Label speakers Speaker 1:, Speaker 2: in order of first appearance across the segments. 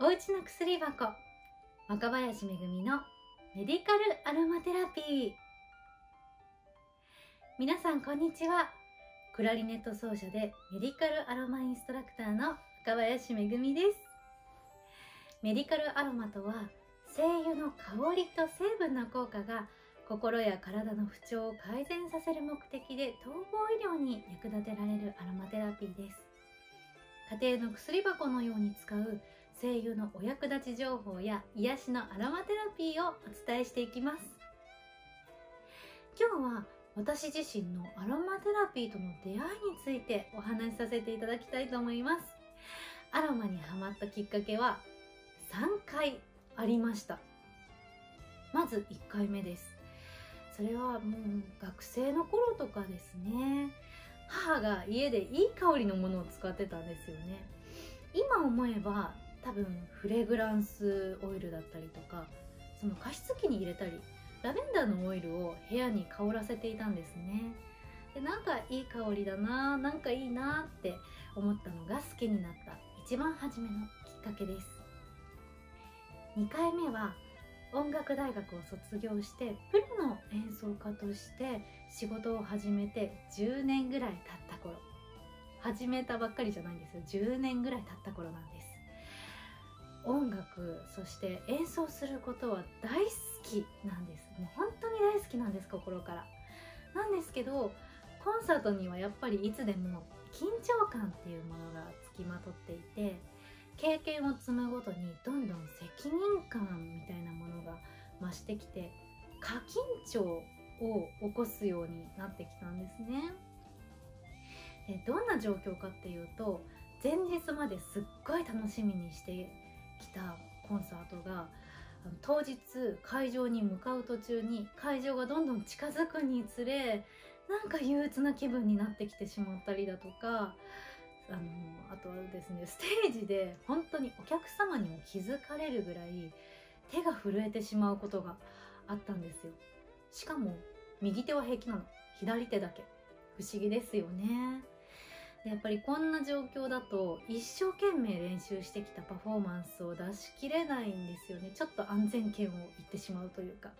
Speaker 1: おうちの薬箱。若林めぐみのメディカルアロマテラピー。皆さんこんにちは。クラリネット奏者でメディカルアロマインストラクターの若林めぐみです。メディカルアロマとは精油の香りと成分の効果が心や体の不調を改善させる目的で統合医療に役立てられるアロマテラピーです。家庭の薬箱のように使う声優のお役立ち情報や癒しのアロマテラピーをお伝えしていきます。今日は私自身のアロマテラピーとの出会いについてお話しさせていただきたいと思います。アロマにハマったきっかけは3回ありました。まず1回目です。それはもう学生の頃とかですね。母が家でいい香りのものを使ってたんですよね。今思えば多分フレグランスオイルだったりとかその加湿器に入れたりラベンダーのオイルを部屋に香らせていたんですね。でなんかいい香りだななんかいいなって思ったのが好きになった一番初めのきっかけです。2回目は音楽大学を卒業してプロの演奏家として仕事を始めて10年ぐらい経った頃。始めたばっかりじゃないんですよ。10年ぐらい経った頃なんです。音楽そして演奏することは大好きなんです。もう本当に大好きなんです心から。なんですけどコンサートにはやっぱりいつでも緊張感っていうものがつきまとっていて経験を積むごとにどんどん責任感みたいなものが増してきて過緊張を起こすようになってきたんですね。でどんな状況かっていうと前日まですっごい楽しみにしてきたコンサートが当日会場に向かう途中に会場がどんどん近づくにつれなんか憂鬱な気分になってきてしまったりだとかあのあとはですねステージで本当にお客様にも気づかれるぐらい手が震えてしまうことがあったんですよ。しかも右手は平気なの。左手だけ。不思議ですよね。やっぱりこんな状況だと一生懸命練習してきたパフォーマンスを出しきれないんですよね。ちょっと安全圏を言ってしまうというか。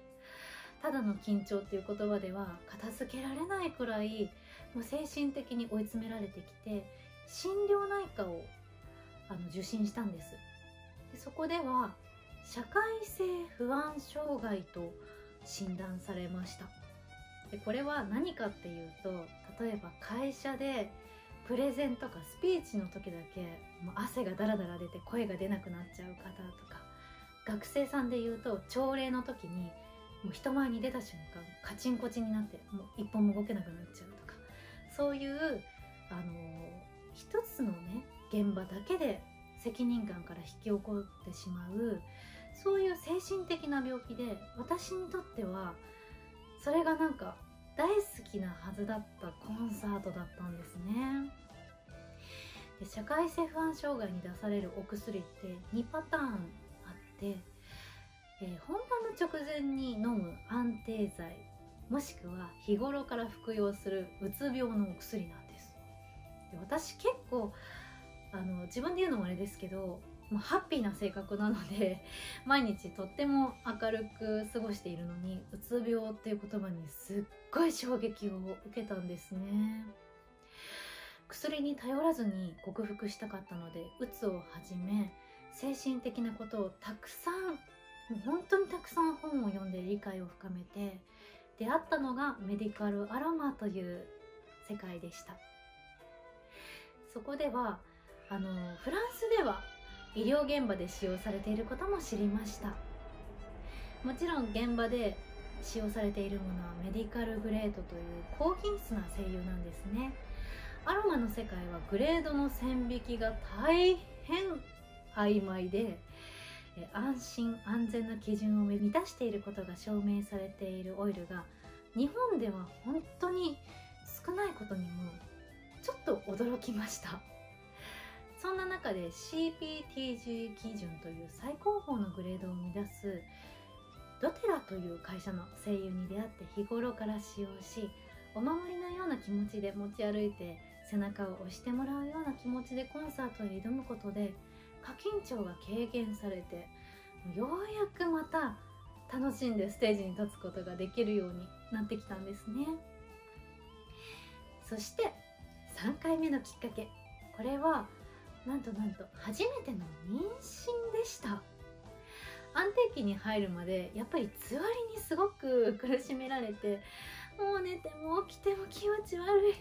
Speaker 1: ただの緊張っていう言葉では片付けられないくらいもう精神的に追い詰められてきて心療内科をあの受診したんです。でそこでは社会性不安障害と診断されました。でこれは何かっていうと例えば会社でプレゼンとかスピーチの時だけもう汗がダラダラ出て声が出なくなっちゃう方とか学生さんで言うと朝礼の時にもう人前に出た瞬間カチンコチンになってもう一本も動けなくなっちゃうとかそういうあの一つのね現場だけで責任感から引き起こってしまうそういう精神的な病気で私にとってはそれがなんか大好きなはずだったコンサートだったんですね。で社会性不安障害に出されるお薬って2パターンあって、えー、本番の直前に飲む安定剤もしくは日頃から服用するうつ病のお薬なんです。で私結構あの自分で言うのもあれですけどもうハッピーな性格なので 毎日とっても明るく過ごしているのにうつ病っていう言葉にすっごい衝撃を受けたんですね。薬に頼らずに克服したかったのでうつをはじめ精神的なことをたくさん本当にたくさん本を読んで理解を深めて出会ったのがメディカルアロマという世界でした。そこではあのフランスでは医療現場で使用されていることも知りました。もちろん現場で使用されているものはメディカルグレードという高品質な精油なんですね。アロマの世界はグレードの線引きが大変曖昧で安心安全な基準を満たしていることが証明されているオイルが日本では本当に少ないことにもちょっと驚きました。そんな中で CPTG 基準という最高峰のグレードを生み出すドテラという会社の声優に出会って日頃から使用しお守りのような気持ちで持ち歩いて背中を押してもらうような気持ちでコンサートへ挑むことで過緊張が軽減されてようやくまた楽しんでステージに立つことができるようになってきたんですね。そして3回目のきっかけ。これはなんとなんと初めての妊娠でした。安定期に入るまでやっぱりつわりにすごく苦しめられてもう寝ても起きても気持ち悪い。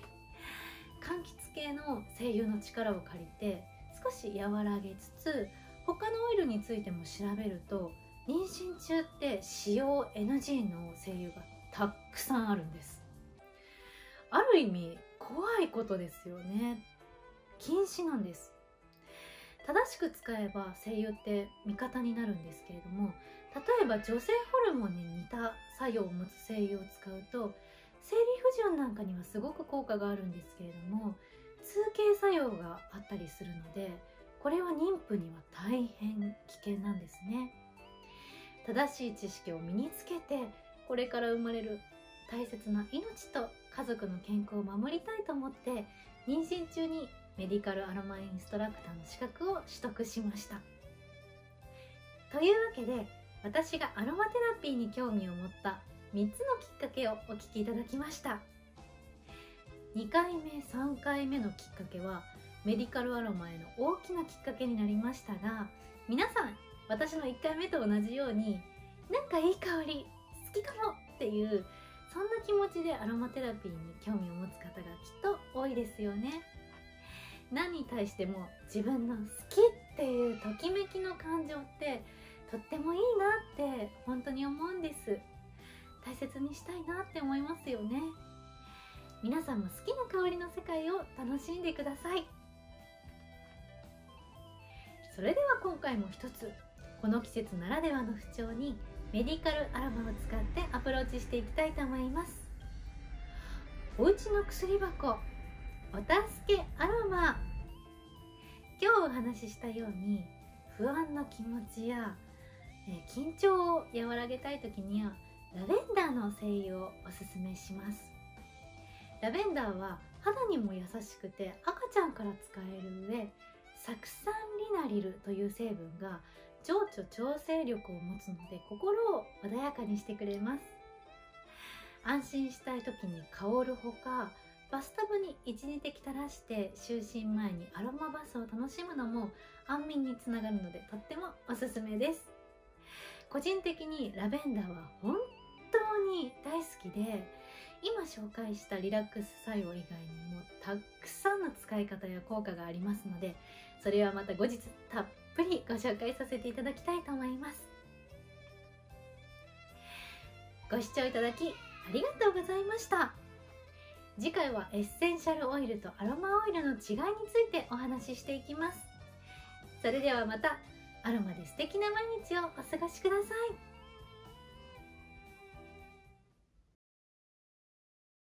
Speaker 1: 柑橘系の精油の力を借りて少し和らげつつ他のオイルについても調べると妊娠中って使用 NG の精油がたくさんあるんです。ある意味怖いことですよね。禁止なんです。正しく使えば精油って味方になるんですけれども例えば女性ホルモンに似た作用を持つ精油を使うと生理不順なんかにはすごく効果があるんですけれども通経作用があったりするのでこれは妊婦には大変危険なんですね。正しい知識を身につけてこれから生まれる大切な命と家族の健康を守りたいと思って妊娠中にメディカルアロマインストラクターの資格を取得しました。というわけで私がアロマテラピーに興味を持った3つのきっかけをお聞きいただきました。2回目3回目のきっかけはメディカルアロマへの大きなきっかけになりましたが皆さん私の1回目と同じようになんかいい香り好きかもっていうそんな気持ちでアロマテラピーに興味を持つ方がきっと多いですよね。何に対しても自分の好きっていうときめきの感情ってとってもいいなって本当に思うんです。大切にしたいなって思いますよね。皆さんも好きな香りの世界を楽しんでください。それでは今回も一つこの季節ならではの不調にメディカルアロマを使ってアプローチしていきたいと思います。おうちの薬箱お助けアロマ。今日お話ししたように不安な気持ちや、え緊張を和らげたい時にはラベンダーの精油をおすすめします。ラベンダーは肌にも優しくて赤ちゃんから使える上酢酸リナリルという成分が情緒調整力を持つので心を穏やかにしてくれます。安心したい時に香るほかバスタブに12滴垂らして就寝前にアロマバスを楽しむのも安眠につながるのでとってもおすすめです。個人的にラベンダーは本当に大好きで今紹介したリラックス作用以外にもたくさんの使い方や効果がありますのでそれはまた後日たっぷりご紹介させていただきたいと思います。ご視聴いただきありがとうございました。次回はエッセンシャルオイルとアロマオイルの違いについてお話ししていきます。それではまたアロマで素敵な毎日をお過ごしください。